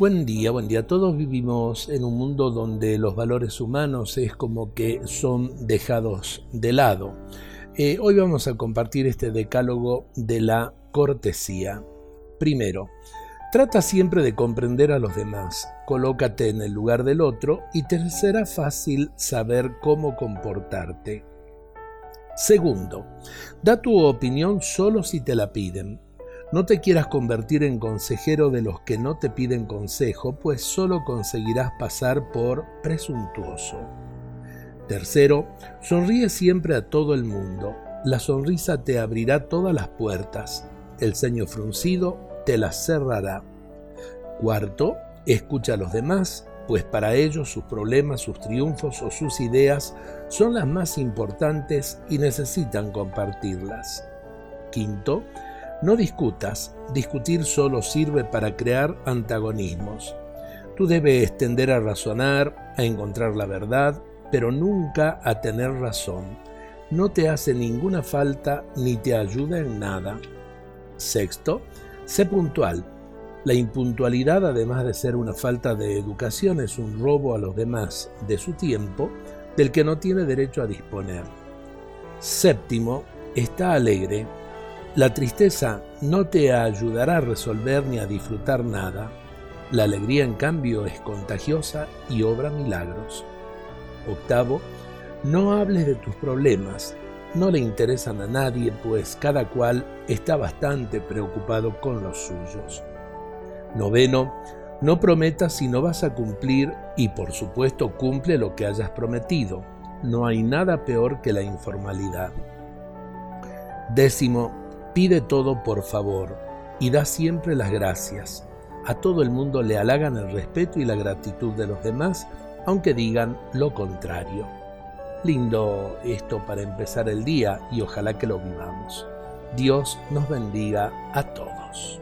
Buen día, buen día. Todos vivimos en un mundo donde los valores humanos es como que son dejados de lado. Eh, hoy vamos a compartir este decálogo de la cortesía. Primero, trata siempre de comprender a los demás, colócate en el lugar del otro y te será fácil saber cómo comportarte. Segundo, da tu opinión solo si te la piden. No te quieras convertir en consejero de los que no te piden consejo, pues solo conseguirás pasar por presuntuoso. Tercero, sonríe siempre a todo el mundo. La sonrisa te abrirá todas las puertas. El ceño fruncido te las cerrará. Cuarto, escucha a los demás, pues para ellos sus problemas, sus triunfos o sus ideas son las más importantes y necesitan compartirlas. Quinto, no discutas, discutir solo sirve para crear antagonismos. Tú debes tender a razonar, a encontrar la verdad, pero nunca a tener razón. No te hace ninguna falta ni te ayuda en nada. Sexto, sé puntual. La impuntualidad, además de ser una falta de educación, es un robo a los demás de su tiempo del que no tiene derecho a disponer. Séptimo, está alegre. La tristeza no te ayudará a resolver ni a disfrutar nada. La alegría, en cambio, es contagiosa y obra milagros. Octavo, no hables de tus problemas. No le interesan a nadie, pues cada cual está bastante preocupado con los suyos. Noveno, no prometas si no vas a cumplir y por supuesto cumple lo que hayas prometido. No hay nada peor que la informalidad. Décimo, Pide todo por favor y da siempre las gracias. A todo el mundo le halagan el respeto y la gratitud de los demás, aunque digan lo contrario. Lindo esto para empezar el día y ojalá que lo vivamos. Dios nos bendiga a todos.